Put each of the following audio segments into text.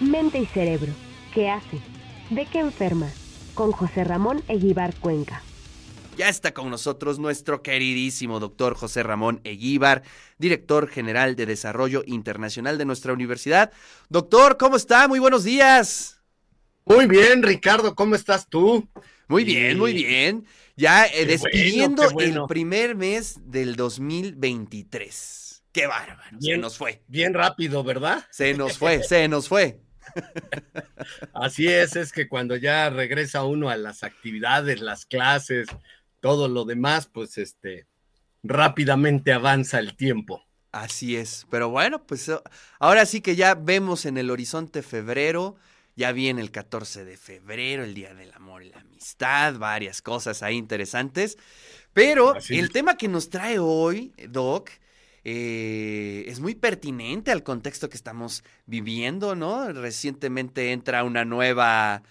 Mente y cerebro. ¿Qué hace? ¿De qué enferma? Con José Ramón Eguíbar Cuenca. Ya está con nosotros nuestro queridísimo doctor José Ramón Eguíbar, director general de Desarrollo Internacional de nuestra universidad. Doctor, ¿cómo está? Muy buenos días. Muy bien, Ricardo, ¿cómo estás tú? Muy bien, muy bien. Ya eh, despidiendo el primer mes del 2023. Qué bárbaro, se nos fue. Bien rápido, ¿verdad? Se nos fue, se nos fue. Así es, es que cuando ya regresa uno a las actividades, las clases, todo lo demás, pues este, rápidamente avanza el tiempo. Así es, pero bueno, pues eh, ahora sí que ya vemos en el horizonte febrero, ya viene el 14 de febrero, el Día del Amor y la Amistad, varias cosas ahí interesantes, pero el tema que nos trae hoy, Doc, eh, es muy pertinente al contexto que estamos viviendo, ¿no? Recientemente entra una nueva,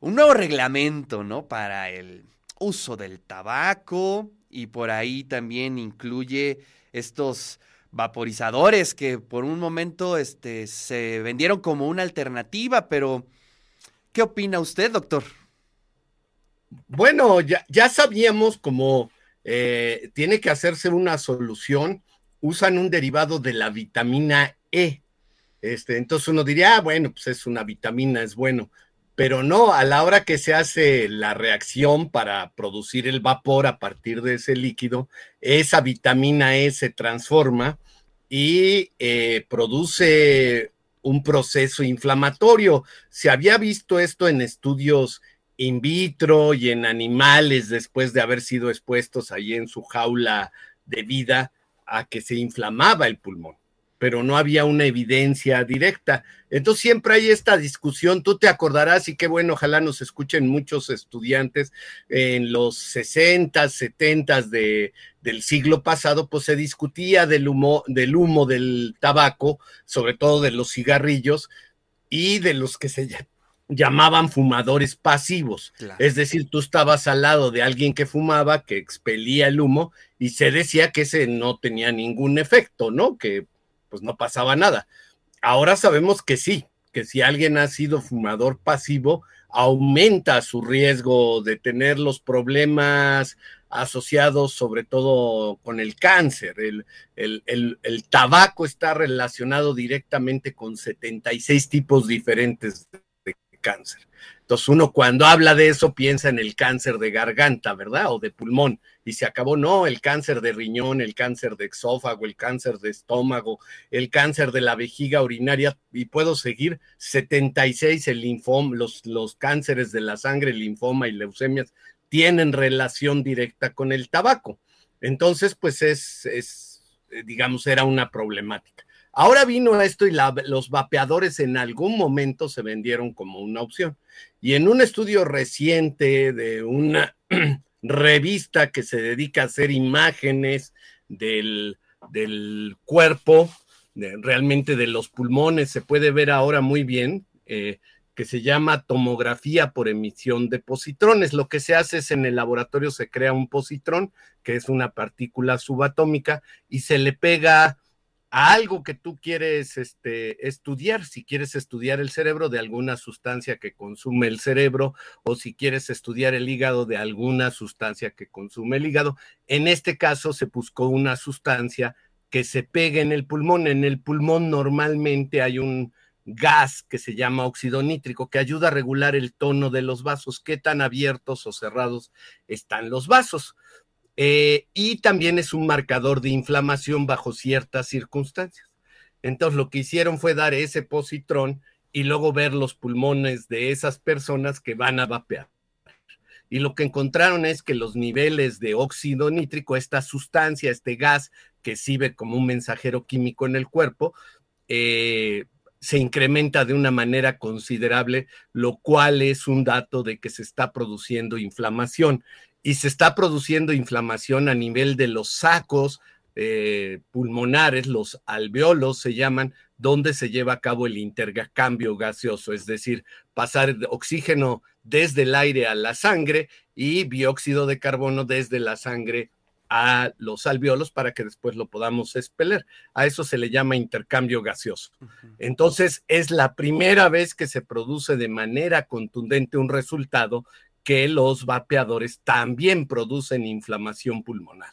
un nuevo reglamento, ¿no? Para el uso del tabaco y por ahí también incluye estos vaporizadores que por un momento este, se vendieron como una alternativa, pero ¿qué opina usted, doctor? Bueno, ya, sabíamos cómo eh, tiene que hacerse una solución, usan un derivado de la vitamina E. Este, entonces uno diría, ah, bueno, pues es una vitamina, es bueno pero no, a la hora que se hace la reacción para producir el vapor a partir de ese líquido, esa vitamina E se transforma y eh, produce un proceso inflamatorio. Se había visto esto en estudios in vitro y en animales después de haber sido expuestos ahí en su jaula de vida a que se inflamaba el pulmón pero no había una evidencia directa. Entonces siempre hay esta discusión, tú te acordarás y qué bueno, ojalá nos escuchen muchos estudiantes en los 60, 70 de, del siglo pasado, pues se discutía del humo, del humo del tabaco, sobre todo de los cigarrillos y de los que se llamaban fumadores pasivos. Es decir, tú estabas al lado de alguien que fumaba, que expelía el humo y se decía que ese no tenía ningún efecto, ¿no? Que pues no pasaba nada. Ahora sabemos que sí, que si alguien ha sido fumador pasivo, aumenta su riesgo de tener los problemas asociados sobre todo con el cáncer. El, el, tabaco está relacionado directamente con 76 tipos diferentes de cáncer. Entonces uno cuando habla de eso piensa en el cáncer de garganta, ¿verdad? O de pulmón. Y se acabó, no, el cáncer de riñón, el cáncer de exófago, el cáncer de estómago, el cáncer de la vejiga urinaria, y puedo seguir 76, el linfoma, los, los cánceres de la sangre, linfoma y leucemias, tienen relación directa con el tabaco. Entonces, pues es, es digamos, era una problemática. Ahora vino esto y los vapeadores en algún momento se vendieron como una opción. Y en un estudio reciente de una revista que se dedica a hacer imágenes del, cuerpo, realmente de los pulmones, se puede ver ahora muy bien, eh, que se llama tomografía por emisión de positrones. Lo que se hace es en el laboratorio se crea un positrón, que es una partícula subatómica, y se le pega algo que tú quieres este, estudiar, si quieres estudiar el cerebro de alguna sustancia que consume el cerebro o si quieres estudiar el hígado de alguna sustancia que consume el hígado. En este caso se buscó una sustancia que se pegue en el pulmón. En el pulmón normalmente hay un gas que se llama óxido nítrico que ayuda a regular el tono de los vasos, qué tan abiertos o cerrados están los vasos. Eh, y también es un marcador de inflamación bajo ciertas circunstancias. Entonces lo que hicieron fue dar ese positrón y luego ver los pulmones de esas personas que van a vapear. Y lo que encontraron es que los niveles de óxido nítrico, esta sustancia, este gas que sirve como un mensajero químico en el cuerpo, eh, se incrementa de una manera considerable, lo cual es un dato de que se está produciendo inflamación y se está produciendo inflamación a nivel de los sacos eh, pulmonares, los alveolos se llaman, donde se lleva a cabo el intercambio gaseoso, es decir, pasar oxígeno desde el aire a la sangre y dióxido de carbono desde la sangre a los alveolos para que después lo podamos expeler. A eso se le llama intercambio gaseoso. Entonces, es la primera vez que se produce de manera contundente un resultado que los vapeadores también producen inflamación pulmonar.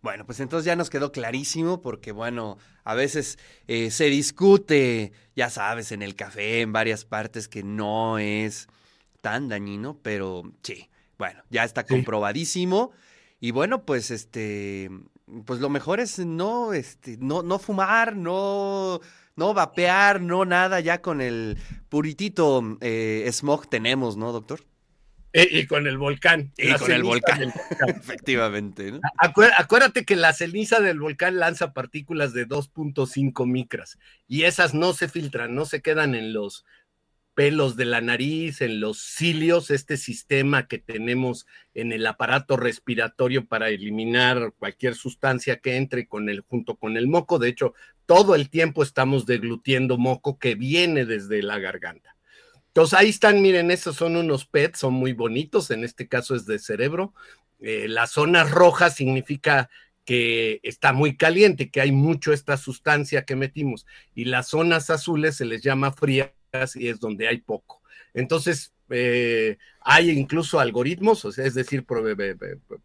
Bueno, pues entonces ya nos quedó clarísimo porque, bueno, a veces eh, se discute, ya sabes, en el café, en varias partes, que no es tan dañino, pero sí, bueno, ya está comprobadísimo. Y bueno, pues este, pues lo mejor es no, este, no, no fumar, no, no vapear, no nada, ya con el puritito eh, smog tenemos, ¿no, doctor? Y con el volcán. Y con el volcán. Efectivamente. ¿no? acuérdate que la ceniza del volcán lanza partículas de 2.5 micras y esas no se filtran, no se quedan en los pelos de la nariz, en los cilios, este sistema que tenemos en el aparato respiratorio para eliminar cualquier sustancia que entre con el, junto con el moco. De hecho, todo el tiempo estamos deglutiendo moco que viene desde la garganta. Entonces ahí están, miren, esos son unos PET, son muy bonitos, en este caso es de cerebro. Eh, la zona roja significa que está muy caliente, que hay mucho esta sustancia que metimos, y las zonas azules se les llama fría y es donde hay poco. Entonces, eh, hay incluso algoritmos, es decir,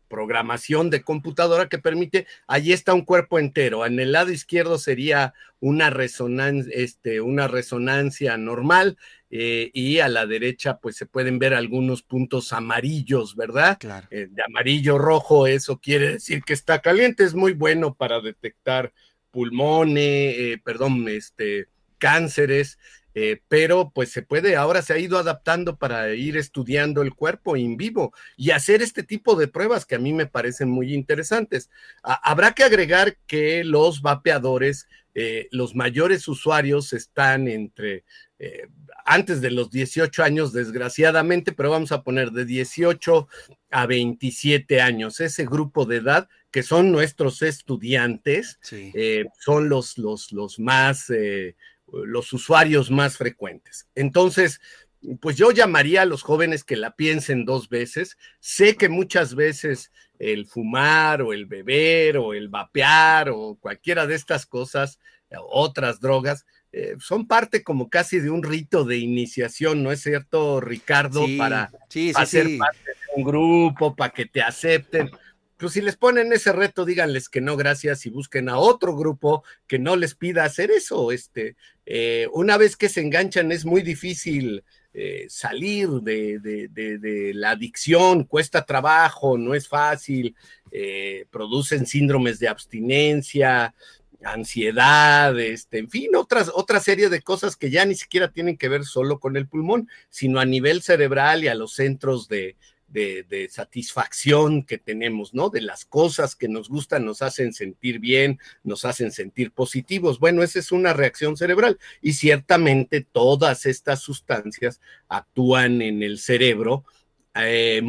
programación de computadora que permite, allí está un cuerpo entero. En el lado izquierdo sería una resonancia, este, una resonancia normal eh, y a la derecha pues se pueden ver algunos puntos amarillos, ¿verdad? Claro. Eh, de amarillo rojo, eso quiere decir que está caliente, es muy bueno para detectar pulmones, perdón, este, cánceres eh, pero pues se puede, ahora se ha ido adaptando para ir estudiando el cuerpo en vivo y hacer este tipo de pruebas que a mí me parecen muy interesantes. habrá que agregar que los vapeadores, eh, los mayores usuarios están entre... Eh, antes de los 18 años, desgraciadamente, pero vamos a poner de 18 a 27 años, ese grupo de edad que son nuestros estudiantes, son los, los, los más los usuarios más frecuentes. Entonces, pues yo llamaría a los jóvenes que la piensen dos veces. Sé que muchas veces el fumar o el beber o el vapear o cualquiera de estas cosas, otras drogas, eh, son parte como casi de un rito de iniciación, ¿no es cierto, Ricardo? para hacer parte de un grupo, para que te acepten pues si les ponen ese reto, díganles que no, gracias, y busquen a otro grupo que no les pida hacer eso. Este, eh, una vez que se enganchan es muy difícil eh, salir de, la adicción, cuesta trabajo, no es fácil, eh, producen síndromes de abstinencia, ansiedad, este, en fin, otras, otra serie de cosas que ya ni siquiera tienen que ver solo con el pulmón, sino a nivel cerebral y a los centros de, de, satisfacción que tenemos, ¿no? De las cosas que nos gustan, nos hacen sentir bien, nos hacen sentir positivos. Bueno, esa es una reacción cerebral y ciertamente todas estas sustancias actúan en el cerebro eh,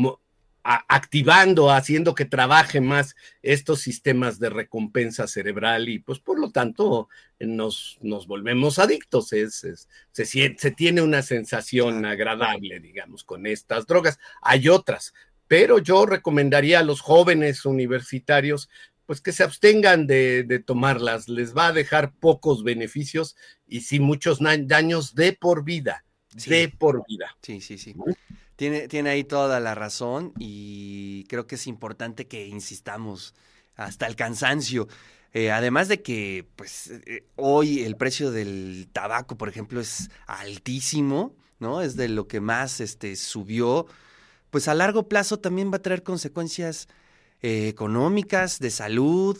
activando, haciendo que trabaje más estos sistemas de recompensa cerebral y pues por lo tanto nos, nos volvemos adictos. Es, se, se tiene una sensación agradable, digamos, con estas drogas. Hay otras, pero yo recomendaría a los jóvenes universitarios pues que se abstengan de, tomarlas. Les va a dejar pocos beneficios y sí muchos daños de por vida. De por vida. Sí, sí, sí. Tiene, tiene ahí toda la razón y creo que es importante que insistamos hasta el cansancio. Eh, además de que, pues, eh, hoy el precio del tabaco, por ejemplo, es altísimo, ¿no? Es de lo que más este, subió. Pues a largo plazo también va a traer consecuencias eh, económicas, de salud,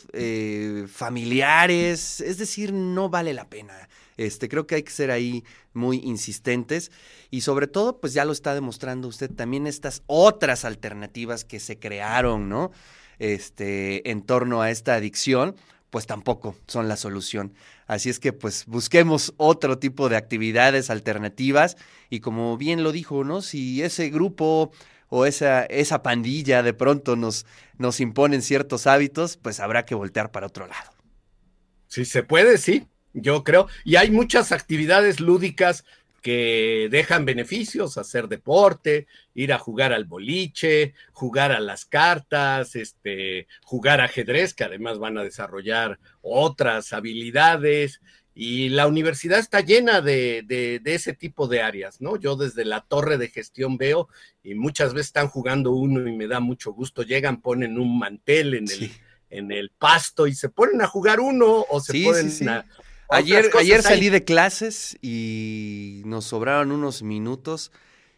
familiares. Es decir, no vale la pena. Este, creo que hay que ser ahí muy insistentes y sobre todo, pues ya lo está demostrando usted también estas otras alternativas que se crearon, ¿no? Este, en torno a esta adicción, pues tampoco son la solución. Así es que pues busquemos otro tipo de actividades alternativas y como bien lo dijo, ¿no? Si ese grupo o esa, esa pandilla de pronto nos, nos imponen ciertos hábitos, pues habrá que voltear para otro lado. Si se puede, sí yo creo. Y hay muchas actividades lúdicas que dejan beneficios, hacer deporte, ir a jugar al boliche, jugar a las cartas, este, jugar ajedrez, que además van a desarrollar otras habilidades. Y la universidad está llena de, de, ese tipo de áreas, ¿no? Yo desde la torre de gestión veo y muchas veces están jugando uno y me da mucho gusto. Llegan, ponen un mantel en el, en el pasto y se ponen a jugar uno o se ponen a Ayer, ayer salí de clases y nos sobraron unos minutos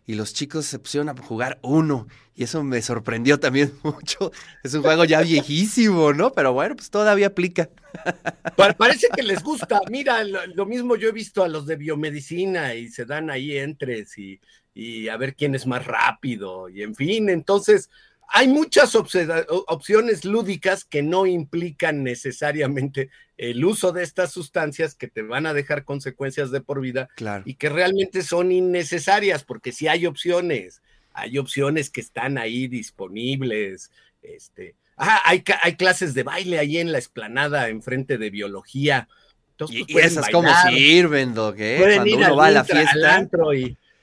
y los chicos se pusieron a jugar uno y eso me sorprendió también mucho. Es un juego ya viejísimo, ¿no? Pero bueno, pues todavía aplica. Parece que les gusta. Mira, lo, mismo yo he visto a los de biomedicina y se dan ahí entres y, y a ver quién es más rápido y en fin, entonces hay muchas opciones lúdicas que no implican necesariamente el uso de estas sustancias que te van a dejar consecuencias de por vida y que realmente son innecesarias, porque si hay opciones, hay opciones que están ahí disponibles. Este, ah, hay, hay clases de baile ahí en la esplanada enfrente de biología. Entonces, ¿Y, pues, esas cómo sirven, Doc? Cuando uno va a la fiesta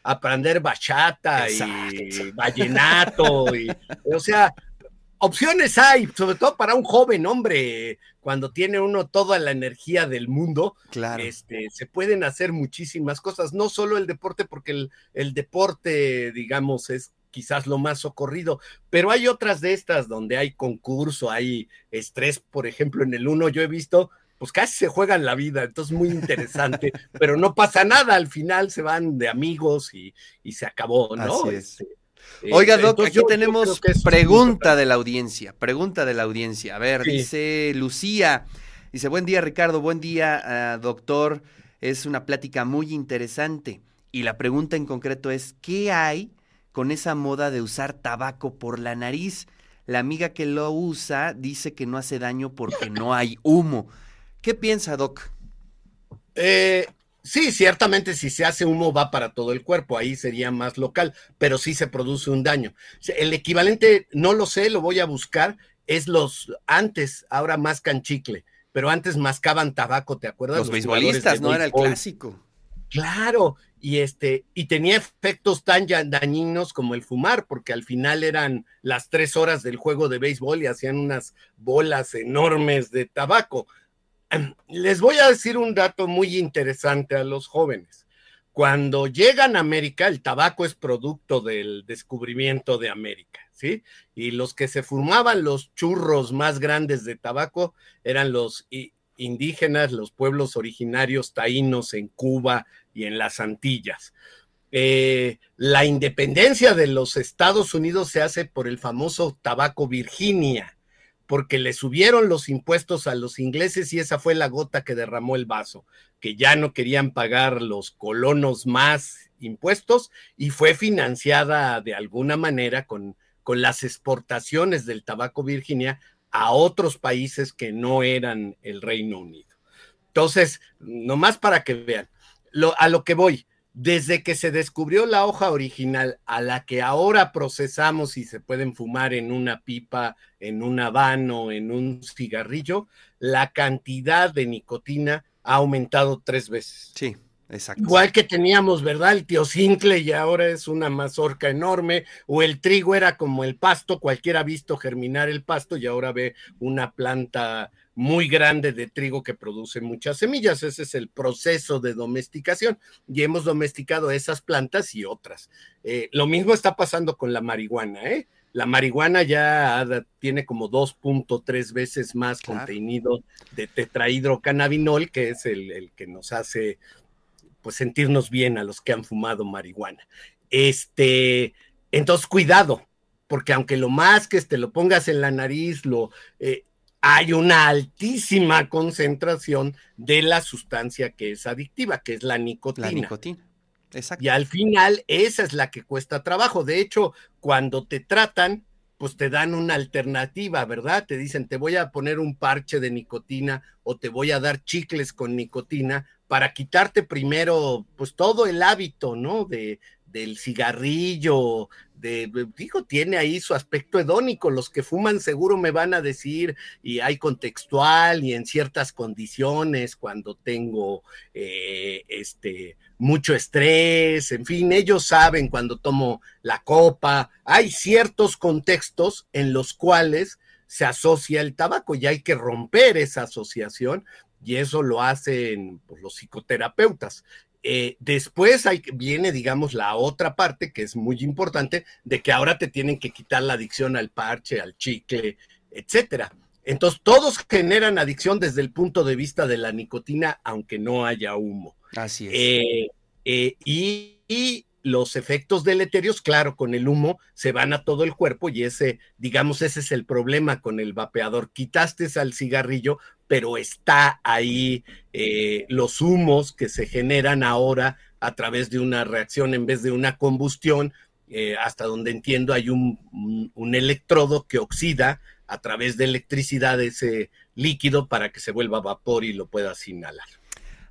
aprender bachata y vallenato, y, o sea, opciones hay, sobre todo para un joven hombre, cuando tiene uno toda la energía del mundo, claro. este, se pueden hacer muchísimas cosas, no solo el deporte, porque el, el deporte, digamos, es quizás lo más socorrido, pero hay otras de estas donde hay concurso, hay estrés, por ejemplo, en el uno yo he visto pues casi se juegan la vida, entonces muy interesante, pero no pasa nada, al final se van de amigos y, se acabó, ¿no? Así es. Este, eh, Oiga, Doc, aquí tenemos pregunta de la audiencia, pregunta de la audiencia. A ver, dice Lucía, dice, buen día Ricardo, buen día ah, doctor, es una plática muy interesante. Y la pregunta en concreto es, ¿qué hay con esa moda de usar tabaco por la nariz? La amiga que lo usa dice que no hace daño porque no hay humo. ¿Qué piensa, Doc? Eh, sí, ciertamente si se hace humo va para todo el cuerpo, ahí sería más local, pero sí se produce un daño. El equivalente, no lo sé, lo voy a buscar, es los antes, ahora más chicle, pero antes mascaban tabaco, ¿te acuerdas? Los, beisbolistas, ¿no? Era el clásico. Claro, y este, y tenía efectos tan dañinos como el fumar, porque al final eran las tres horas del juego de béisbol y hacían unas bolas enormes de tabaco. Les voy a decir un dato muy interesante a los jóvenes. Cuando llegan a América, el tabaco es producto del descubrimiento de América, ¿sí? Y los que se fumaban los churros más grandes de tabaco eran los indígenas, los pueblos originarios taínos en Cuba y en las Antillas. Eh, la independencia de los Estados Unidos se hace por el famoso tabaco Virginia, porque le subieron los impuestos a los ingleses y esa fue la gota que derramó el vaso, que ya no querían pagar los colonos más impuestos y fue financiada de alguna manera con, con las exportaciones del tabaco Virginia a otros países que no eran el Reino Unido. Entonces, nomás para que vean, lo, a lo que voy, desde que se descubrió la hoja original a la que ahora procesamos y se pueden fumar en una pipa, en un habano, en un cigarrillo, la cantidad de nicotina ha aumentado tres veces. Sí, exacto. Igual que teníamos, ¿verdad? El tío Cincle y ahora es una mazorca enorme, o el trigo era como el pasto, cualquiera ha visto germinar el pasto y ahora ve una planta muy grande de trigo que produce muchas semillas. Ese es el proceso de domesticación y hemos domesticado esas plantas y otras. Eh, lo mismo está pasando con la marihuana, ¿eh? La marihuana ya tiene como 2.3 veces más contenido de tetrahidrocannabinol, que es el, el, que nos hace pues sentirnos bien a los que han fumado marihuana. Este, entonces cuidado, porque aunque lo más que te lo pongas en la nariz, lo eh, hay una altísima concentración de la sustancia que es adictiva, que es la nicotina. La nicotina. Exacto. Y al final esa es la que cuesta trabajo. De hecho, cuando te tratan, pues te dan una alternativa, ¿verdad? Te dicen, te voy a poner un parche de nicotina o te voy a dar chicles con nicotina para quitarte primero, pues todo el hábito, ¿no? De, del cigarrillo, de, digo, tiene ahí su aspecto hedónico. Los que fuman seguro me van a decir, y hay contextual y en ciertas condiciones, cuando tengo eh, este mucho estrés, en fin, ellos saben cuando tomo la copa. Hay ciertos contextos en los cuales se asocia el tabaco y hay que romper esa asociación y eso lo hacen pues, los psicoterapeutas. Eh, después hay, viene, digamos, la otra parte que es muy importante, de que ahora te tienen que quitar la adicción al parche, al chicle, etcétera. Entonces, todos generan adicción desde el punto de vista de la nicotina, aunque no haya humo. Así es. Eh, eh, y, los efectos deleterios, claro, con el humo se van a todo el cuerpo y ese, digamos, ese es el problema con el vapeador. Quitaste al cigarrillo, pero está ahí eh, los humos que se generan ahora a través de una reacción en vez de una combustión. Eh, hasta donde entiendo hay un, un, electrodo que oxida a través de electricidad ese líquido para que se vuelva vapor y lo puedas inhalar.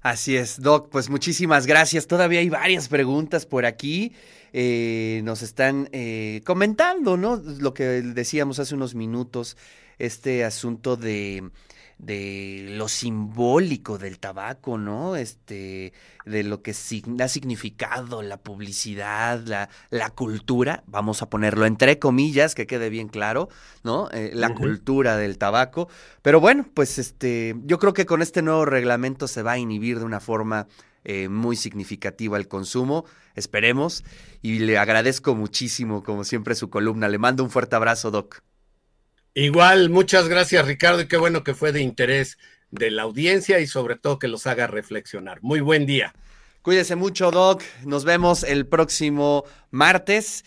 Así es, Doc, pues muchísimas gracias. Todavía hay varias preguntas por aquí. Eh, nos están eh, comentando, ¿no? Lo que decíamos hace unos minutos, este asunto de de lo simbólico del tabaco, ¿no? Este, de lo que ha significado la publicidad, la, la, cultura, vamos a ponerlo entre comillas, que quede bien claro, ¿no? Eh, la cultura del tabaco. Pero bueno, pues este, yo creo que con este nuevo reglamento se va a inhibir de una forma eh, muy significativa el consumo, esperemos, y le agradezco muchísimo, como siempre, su columna. Le mando un fuerte abrazo, Doc. Igual, muchas gracias Ricardo y qué bueno que fue de interés de la audiencia y sobre todo que los haga reflexionar. Muy buen día. Cuídese mucho, Doc. Nos vemos el próximo martes